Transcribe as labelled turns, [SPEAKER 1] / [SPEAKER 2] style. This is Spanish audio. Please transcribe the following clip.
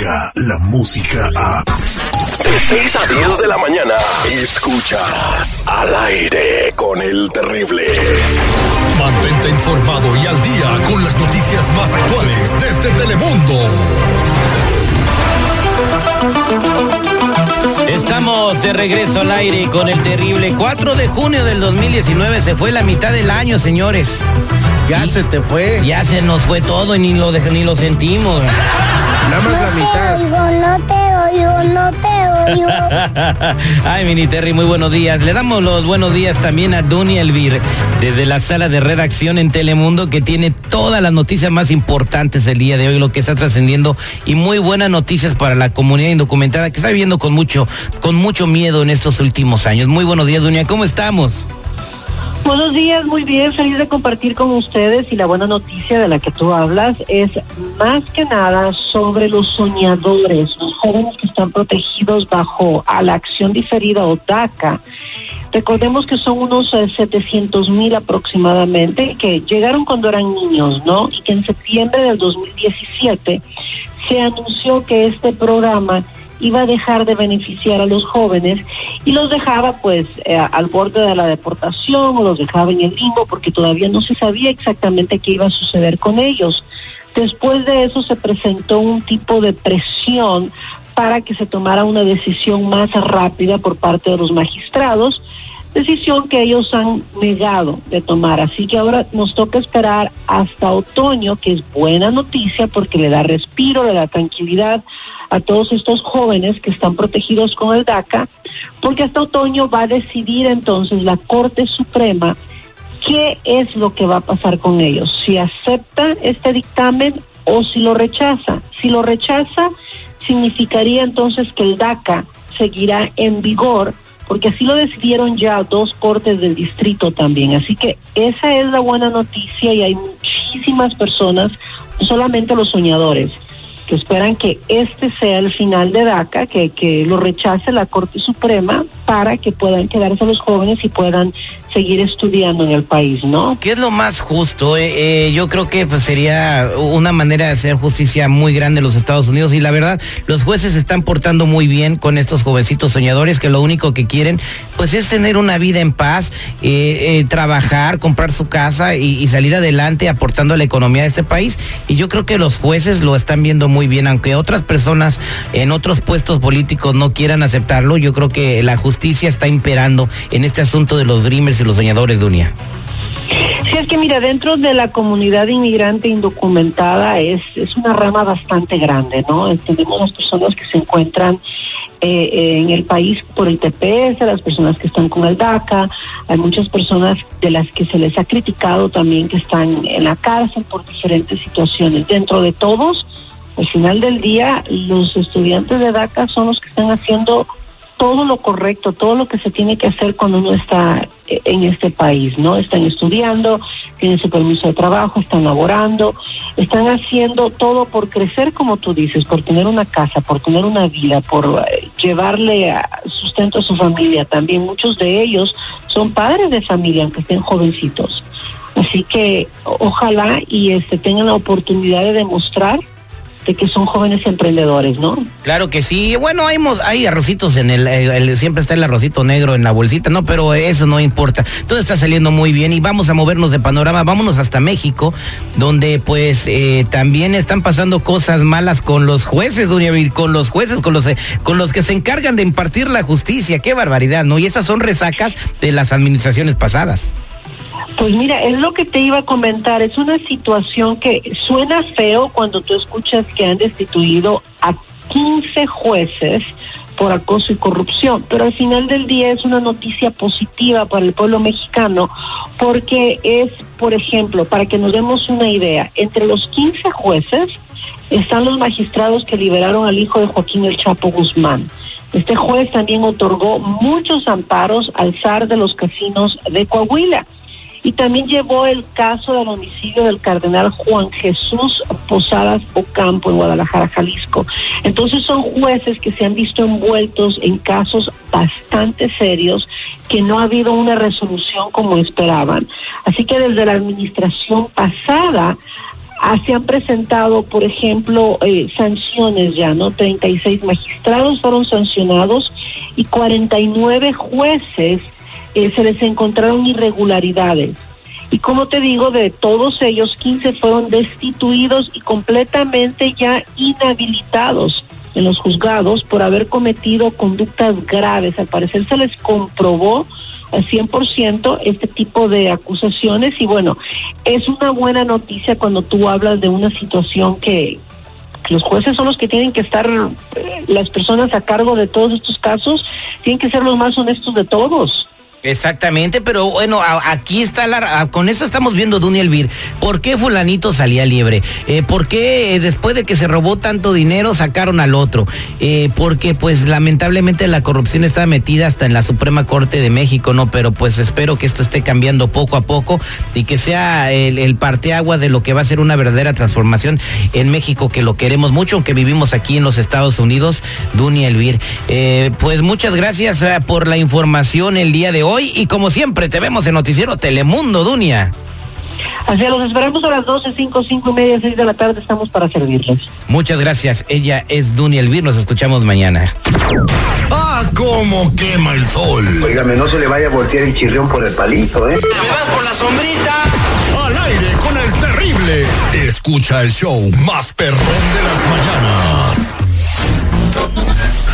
[SPEAKER 1] Descarga la música a. De 6 a 10 de la mañana. Escuchas al aire con el terrible. Mantente informado y al día con las noticias más actuales desde Telemundo.
[SPEAKER 2] Estamos de regreso al aire con el terrible 4 de junio del 2019. Se fue la mitad del año, señores.
[SPEAKER 3] Ya se te fue.
[SPEAKER 2] Ya se nos fue todo y ni lo, ni lo sentimos.
[SPEAKER 3] Nada más la mitad.
[SPEAKER 4] no te oigo, no te oigo.
[SPEAKER 2] Ay, Mini Terry, muy buenos días. Le damos los buenos días también a Duny Elvir, desde la sala de redacción en Telemundo, que tiene todas las noticias más importantes el día de hoy, lo que está trascendiendo, y muy buenas noticias para la comunidad indocumentada que está viviendo con mucho, con mucho miedo en estos últimos años. Muy buenos días, Dunia, ¿cómo estamos?
[SPEAKER 5] Buenos días, muy bien, feliz de compartir con ustedes y la buena noticia de la que tú hablas es más que nada sobre los soñadores, los jóvenes que están protegidos bajo a la acción diferida o DACA. Recordemos que son unos 700 mil aproximadamente que llegaron cuando eran niños, ¿no? Y que en septiembre del 2017 se anunció que este programa iba a dejar de beneficiar a los jóvenes y los dejaba pues eh, al borde de la deportación o los dejaba en el limbo porque todavía no se sabía exactamente qué iba a suceder con ellos. Después de eso se presentó un tipo de presión para que se tomara una decisión más rápida por parte de los magistrados, decisión que ellos han negado de tomar. Así que ahora nos toca esperar hasta otoño, que es buena noticia porque le da respiro, le da tranquilidad a todos estos jóvenes que están protegidos con el DACA, porque hasta otoño va a decidir entonces la Corte Suprema qué es lo que va a pasar con ellos, si acepta este dictamen o si lo rechaza. Si lo rechaza, significaría entonces que el DACA seguirá en vigor, porque así lo decidieron ya dos cortes del distrito también. Así que esa es la buena noticia y hay muchísimas personas, solamente los soñadores, que esperan que este sea el final de DACA, que, que lo rechace la Corte Suprema para que puedan quedarse los jóvenes y puedan seguir estudiando en el país, ¿no?
[SPEAKER 2] ¿Qué es lo más justo? Eh, eh, yo creo que pues, sería una manera de hacer justicia muy grande en los Estados Unidos y la verdad, los jueces están portando muy bien con estos jovencitos soñadores que lo único que quieren pues es tener una vida en paz, eh, trabajar, comprar su casa y, y, salir adelante aportando a la economía de este país y yo creo que los jueces lo están viendo muy bien, aunque otras personas en otros puestos políticos no quieran aceptarlo, yo creo que la justicia está imperando en este asunto de los dreamers y los soñadores, Dunia?
[SPEAKER 5] Sí, es que mira, dentro de la comunidad inmigrante indocumentada es, es una rama bastante grande, ¿no? Tenemos las personas que se encuentran eh, en el país por el TPS, las personas que están con el DACA, hay muchas personas de las que se les ha criticado también que están en la cárcel por diferentes situaciones. Dentro de todos, al final del día, los estudiantes de DACA son los que están haciendo todo lo correcto, todo lo que se tiene que hacer cuando uno está eh, en este país, ¿no? Están estudiando, tienen su permiso de trabajo, están laborando, están haciendo todo por crecer, como tú dices, por tener una casa, por tener una vida, por eh, llevarle sustento a su familia. También muchos de ellos son padres de familia, aunque estén jovencitos. Así que ojalá y este tengan la oportunidad de demostrar que son jóvenes emprendedores, ¿no?
[SPEAKER 2] Claro que sí. Bueno, hay, hay arrocitos en eh, el, siempre está el arrocito negro en la bolsita, ¿no? Pero eso no importa. Todo está saliendo muy bien y vamos a movernos de panorama. Vámonos hasta México, donde pues eh, también están pasando cosas malas con los jueces, doña con los jueces, con los, eh, con los que se encargan de impartir la justicia. Qué barbaridad, ¿no? Y esas son resacas de las administraciones pasadas.
[SPEAKER 5] Pues mira, es lo que te iba a comentar, es una situación que suena feo cuando tú escuchas que han destituido a 15 jueces por acoso y corrupción, pero al final del día es una noticia positiva para el pueblo mexicano porque es, por ejemplo, para que nos demos una idea, entre los 15 jueces están los magistrados que liberaron al hijo de Joaquín el Chapo Guzmán. Este juez también otorgó muchos amparos al zar de los casinos de Coahuila y también llevó el caso del homicidio del cardenal Juan Jesús Posadas Ocampo en Guadalajara, Jalisco. Entonces son jueces que se han visto envueltos en casos bastante serios que no ha habido una resolución como esperaban. Así que desde la administración pasada Ah, se han presentado, por ejemplo, eh, sanciones ya, ¿no? 36 magistrados fueron sancionados y 49 jueces eh, se les encontraron irregularidades. Y como te digo, de todos ellos, 15 fueron destituidos y completamente ya inhabilitados en los juzgados por haber cometido conductas graves. Al parecer se les comprobó al 100% este tipo de acusaciones y bueno, es una buena noticia cuando tú hablas de una situación que, los jueces son los que tienen que estar, eh, las personas a cargo de todos estos casos, tienen que ser los más honestos de todos.
[SPEAKER 2] Exactamente, pero bueno, aquí está la, con eso estamos viendo Duny Elvir. ¿Por qué fulanito salía libre? Eh, ¿Por qué eh, después de que se robó tanto dinero sacaron al otro? Eh, porque pues lamentablemente la corrupción está metida hasta en la Suprema Corte de México, ¿no? Pero pues espero que esto esté cambiando poco a poco y que sea el, el de lo que va a ser una verdadera transformación en México, que lo queremos mucho, aunque vivimos aquí en los Estados Unidos, Duny Elvir. pues muchas gracias por la información el día de hoy hoy y como siempre te vemos en Noticiero Telemundo, Dunia.
[SPEAKER 5] Así los esperamos a las 12, 5, 5 y media, 6 de la tarde. Estamos para servirles.
[SPEAKER 2] Muchas gracias. Ella es Dunia Elvir. Nos escuchamos mañana.
[SPEAKER 1] ¡Ah, cómo quema el sol!
[SPEAKER 6] Óigame, no se le vaya a voltear el chirrión por el palito, ¿eh?
[SPEAKER 2] ¿Me vas por la sombrita?
[SPEAKER 1] Al aire con el terrible. Escucha el show más perrón de las mañanas.